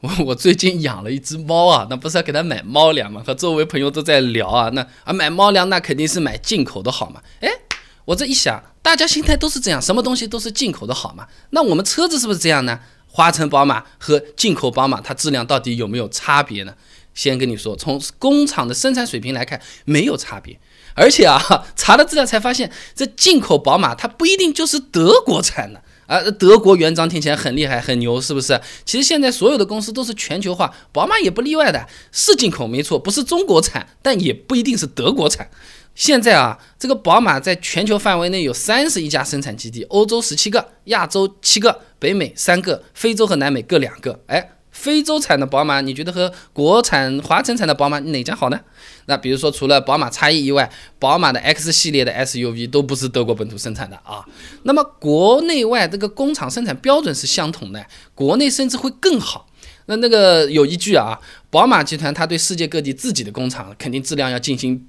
我我最近养了一只猫啊，那不是要给它买猫粮吗？和周围朋友都在聊啊，那啊买猫粮那肯定是买进口的好嘛。哎，我这一想，大家心态都是这样，什么东西都是进口的好嘛。那我们车子是不是这样呢？华晨宝马和进口宝马，它质量到底有没有差别呢？先跟你说，从工厂的生产水平来看，没有差别。而且啊，查了资料才发现，这进口宝马它不一定就是德国产的。啊，德国原装听起来很厉害很牛，是不是？其实现在所有的公司都是全球化，宝马也不例外的，是进口没错，不是中国产，但也不一定是德国产。现在啊，这个宝马在全球范围内有三十一家生产基地，欧洲十七个，亚洲七个，北美三个，非洲和南美各两个。哎。非洲产的宝马，你觉得和国产华晨产的宝马哪家好呢？那比如说，除了宝马 X1 以外，宝马的 X 系列的 SUV 都不是德国本土生产的啊。那么国内外这个工厂生产标准是相同的，国内甚至会更好。那那个有一句啊，宝马集团它对世界各地自己的工厂肯定质量要进行。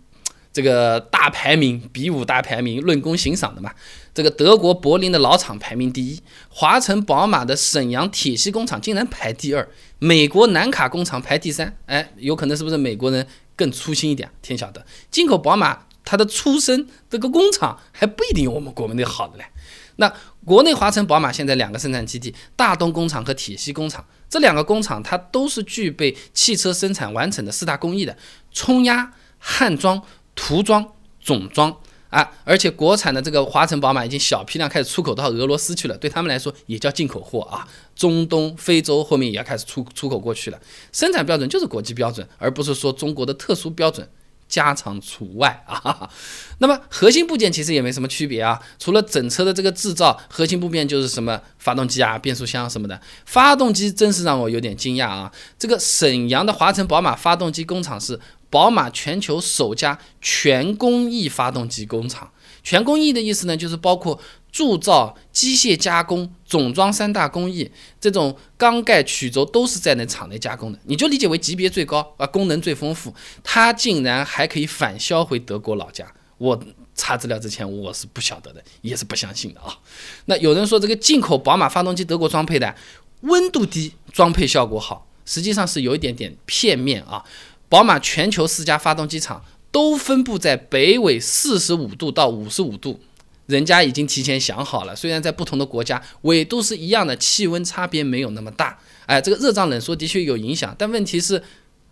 这个大排名比武大排名论功行赏的嘛，这个德国柏林的老厂排名第一，华晨宝马的沈阳铁西工厂竟然排第二，美国南卡工厂排第三，哎，有可能是不是美国人更粗心一点？天晓得，进口宝马它的出身这个工厂还不一定有我们国内好的嘞。那国内华晨宝马现在两个生产基地，大东工厂和铁西工厂，这两个工厂它都是具备汽车生产完成的四大工艺的冲压、焊装。涂装、总装啊，而且国产的这个华晨宝马已经小批量开始出口到俄罗斯去了，对他们来说也叫进口货啊。中东、非洲后面也要开始出出口过去了，生产标准就是国际标准，而不是说中国的特殊标准，加长除外啊。那么核心部件其实也没什么区别啊，除了整车的这个制造，核心部件就是什么发动机啊、变速箱什么的。发动机真是让我有点惊讶啊，这个沈阳的华晨宝马发动机工厂是。宝马全球首家全工艺发动机工厂，全工艺的意思呢，就是包括铸造、机械加工、总装三大工艺，这种缸盖曲轴都是在那厂内加工的。你就理解为级别最高啊，功能最丰富。它竟然还可以返销回德国老家，我查资料之前我是不晓得的，也是不相信的啊。那有人说这个进口宝马发动机德国装配的，温度低，装配效果好，实际上是有一点点片面啊。宝马全球四家发动机厂都分布在北纬四十五度到五十五度，人家已经提前想好了。虽然在不同的国家纬度是一样的，气温差别没有那么大。哎，这个热胀冷缩的确有影响，但问题是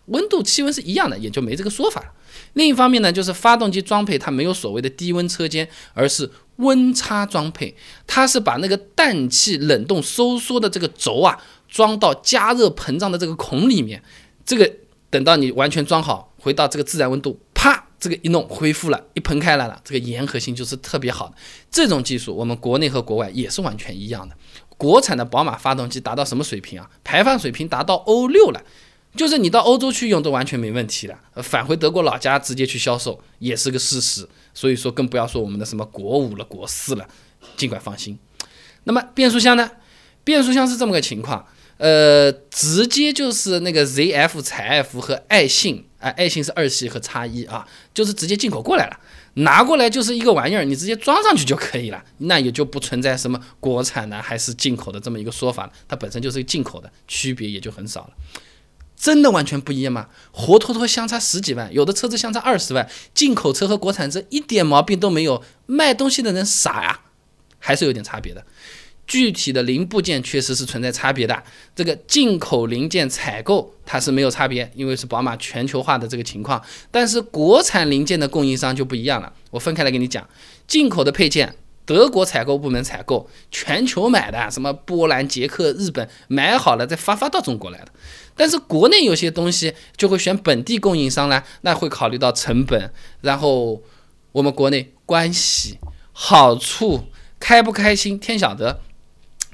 温度、气温是一样的，也就没这个说法了。另一方面呢，就是发动机装配它没有所谓的低温车间，而是温差装配，它是把那个氮气冷冻收缩的这个轴啊装到加热膨胀的这个孔里面，这个。等到你完全装好，回到这个自然温度，啪，这个一弄恢复了，一喷开来了，这个粘合性就是特别好的。这种技术，我们国内和国外也是完全一样的。国产的宝马发动机达到什么水平啊？排放水平达到欧六了，就是你到欧洲去用都完全没问题了。返回德国老家直接去销售也是个事实。所以说，更不要说我们的什么国五了、国四了，尽管放心。那么变速箱呢？变速箱是这么个情况。呃，直接就是那个 ZF、采埃孚和爱信啊，爱信是二系和叉一啊，就是直接进口过来了，拿过来就是一个玩意儿，你直接装上去就可以了，那也就不存在什么国产的还是进口的这么一个说法了，它本身就是进口的，区别也就很少了。真的完全不一样吗？活脱脱相差十几万，有的车子相差二十万，进口车和国产车一点毛病都没有，卖东西的人傻呀，还是有点差别的。具体的零部件确实是存在差别的，这个进口零件采购它是没有差别，因为是宝马全球化的这个情况。但是国产零件的供应商就不一样了，我分开来给你讲，进口的配件，德国采购部门采购，全球买的，什么波兰、捷克、日本买好了再发发到中国来的。但是国内有些东西就会选本地供应商呢，那会考虑到成本，然后我们国内关系好处，开不开心天晓得。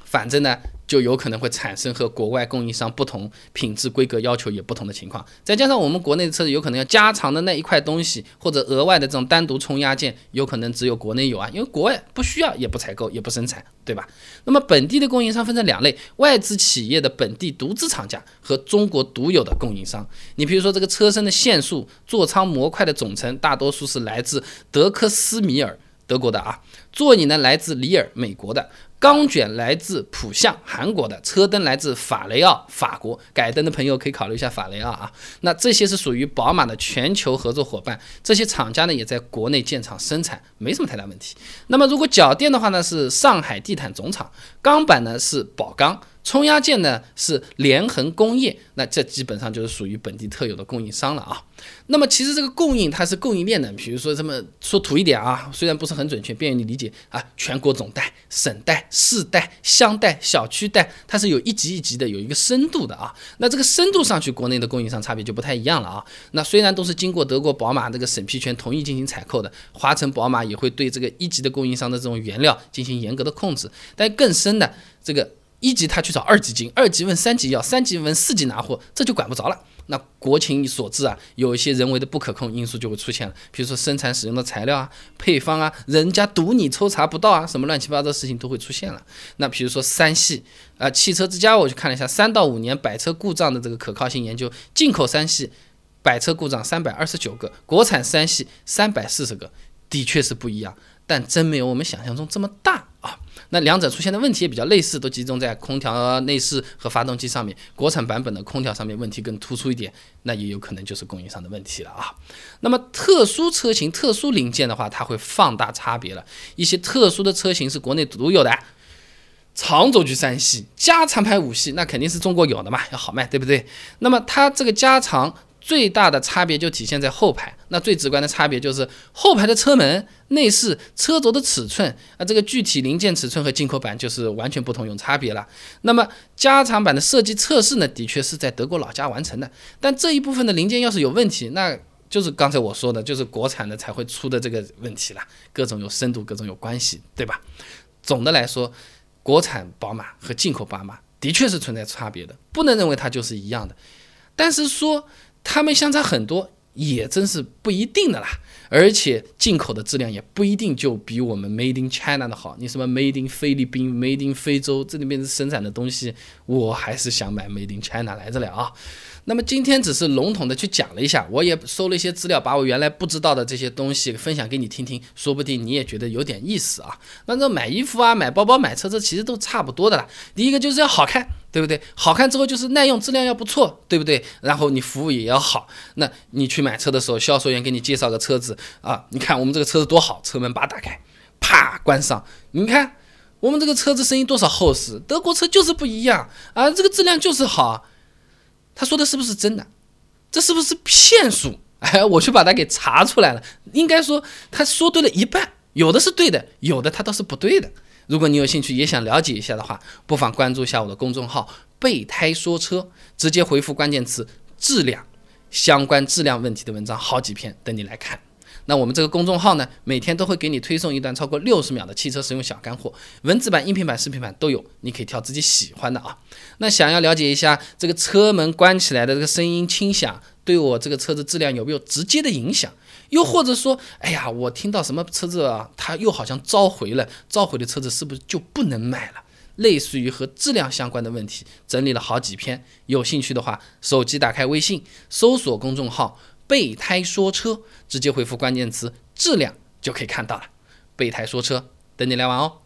反正呢，就有可能会产生和国外供应商不同品质规格要求也不同的情况。再加上我们国内的车子有可能要加长的那一块东西，或者额外的这种单独冲压件，有可能只有国内有啊，因为国外不需要，也不采购，也不生产，对吧？那么本地的供应商分成两类：外资企业的本地独资厂家和中国独有的供应商。你比如说这个车身的线束、座舱模块的总成，大多数是来自德克斯米尔。德国的啊，座椅呢来自里尔，美国的钢卷来自浦项，韩国的车灯来自法雷奥，法国改灯的朋友可以考虑一下法雷奥啊。那这些是属于宝马的全球合作伙伴，这些厂家呢也在国内建厂生产，没什么太大问题。那么如果脚垫的话呢，是上海地毯总厂，钢板呢是宝钢。冲压件呢是联恒工业，那这基本上就是属于本地特有的供应商了啊。那么其实这个供应它是供应链的，比如说这么说土一点啊，虽然不是很准确，便于你理解啊，全国总代、省代、市代、乡代、小区代，它是有一级一级的，有一个深度的啊。那这个深度上去，国内的供应商差别就不太一样了啊。那虽然都是经过德国宝马这个审批权同意进行采购的，华晨宝马也会对这个一级的供应商的这种原料进行严格的控制，但更深的这个。一级他去找二级经，二级问三级要，三级问四级拿货，这就管不着了。那国情所致啊，有一些人为的不可控因素就会出现了，比如说生产使用的材料啊、配方啊，人家堵你抽查不到啊，什么乱七八糟的事情都会出现了。那比如说三系啊，汽车之家我去看了一下，三到五年百车故障的这个可靠性研究，进口三系百车故障三百二十九个，国产三系三百四十个，的确是不一样。但真没有我们想象中这么大啊！那两者出现的问题也比较类似，都集中在空调内饰和发动机上面。国产版本的空调上面问题更突出一点，那也有可能就是供应商的问题了啊。那么特殊车型、特殊零件的话，它会放大差别了。一些特殊的车型是国内独有的，长轴距三系、加长牌五系，那肯定是中国有的嘛，要好卖，对不对？那么它这个加长。最大的差别就体现在后排，那最直观的差别就是后排的车门、内饰、车轴的尺寸啊，这个具体零件尺寸和进口版就是完全不同，有差别了。那么加长版的设计测试呢，的确是在德国老家完成的，但这一部分的零件要是有问题，那就是刚才我说的，就是国产的才会出的这个问题了，各种有深度，各种有关系，对吧？总的来说，国产宝马和进口宝马的确是存在差别的，不能认为它就是一样的，但是说。他们相差很多，也真是不一定的啦。而且进口的质量也不一定就比我们 Made in China 的好。你什么 Made in 菲律宾、Made in 非洲，这里面生产的东西，我还是想买 Made in China 来着了啊。那么今天只是笼统的去讲了一下，我也搜了一些资料，把我原来不知道的这些东西分享给你听听，说不定你也觉得有点意思啊。那这买衣服啊、买包包、买车这其实都差不多的啦。第一个就是要好看，对不对？好看之后就是耐用，质量要不错，对不对？然后你服务也要好。那你去买车的时候，销售员给你介绍个车子啊，你看我们这个车子多好，车门把打开，啪关上，你看我们这个车子声音多少厚实，德国车就是不一样啊，这个质量就是好。他说的是不是真的？这是不是骗术？哎，我去把它给查出来了。应该说他说对了一半，有的是对的，有的他倒是不对的。如果你有兴趣也想了解一下的话，不妨关注一下我的公众号“备胎说车”，直接回复关键词“质量”，相关质量问题的文章好几篇等你来看。那我们这个公众号呢，每天都会给你推送一段超过六十秒的汽车实用小干货，文字版、音频版、视频版都有，你可以挑自己喜欢的啊。那想要了解一下这个车门关起来的这个声音轻响，对我这个车子质量有没有直接的影响？又或者说，哎呀，我听到什么车子啊，它又好像召回了，召回的车子是不是就不能买了？类似于和质量相关的问题，整理了好几篇，有兴趣的话，手机打开微信，搜索公众号。备胎说车，直接回复关键词“质量”就可以看到了。备胎说车，等你来玩哦。